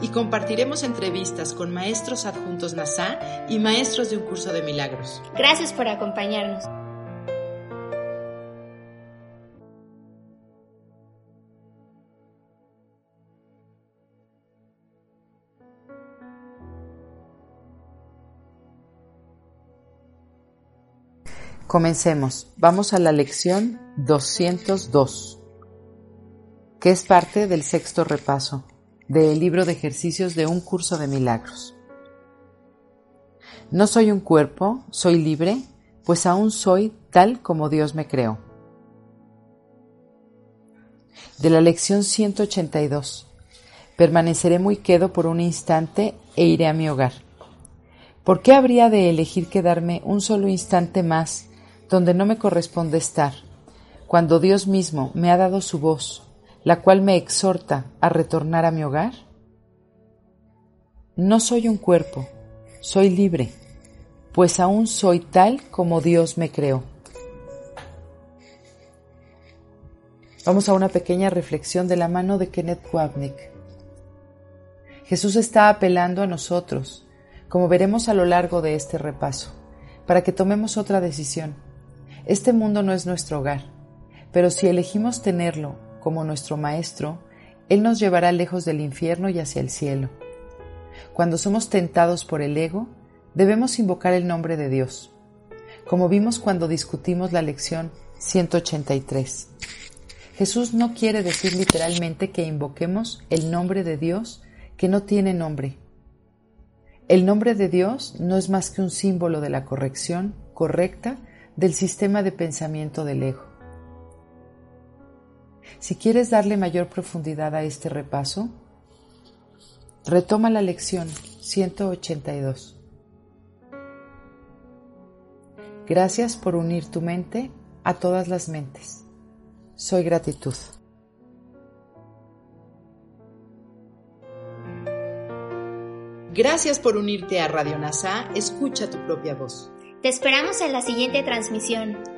y compartiremos entrevistas con maestros adjuntos NASA y maestros de un curso de milagros. Gracias por acompañarnos. Comencemos. Vamos a la lección 202, que es parte del sexto repaso del libro de ejercicios de un curso de milagros. No soy un cuerpo, soy libre, pues aún soy tal como Dios me creó. De la lección 182. Permaneceré muy quedo por un instante e iré a mi hogar. ¿Por qué habría de elegir quedarme un solo instante más donde no me corresponde estar, cuando Dios mismo me ha dado su voz, la cual me exhorta a retornar a mi hogar? No soy un cuerpo, soy libre, pues aún soy tal como Dios me creó. Vamos a una pequeña reflexión de la mano de Kenneth Wapnick. Jesús está apelando a nosotros, como veremos a lo largo de este repaso, para que tomemos otra decisión. Este mundo no es nuestro hogar, pero si elegimos tenerlo como nuestro Maestro, Él nos llevará lejos del infierno y hacia el cielo. Cuando somos tentados por el ego, debemos invocar el nombre de Dios, como vimos cuando discutimos la lección 183. Jesús no quiere decir literalmente que invoquemos el nombre de Dios que no tiene nombre. El nombre de Dios no es más que un símbolo de la corrección correcta del sistema de pensamiento del ego. Si quieres darle mayor profundidad a este repaso, retoma la lección 182. Gracias por unir tu mente a todas las mentes. Soy gratitud. Gracias por unirte a Radio NASA. Escucha tu propia voz. Te esperamos en la siguiente transmisión.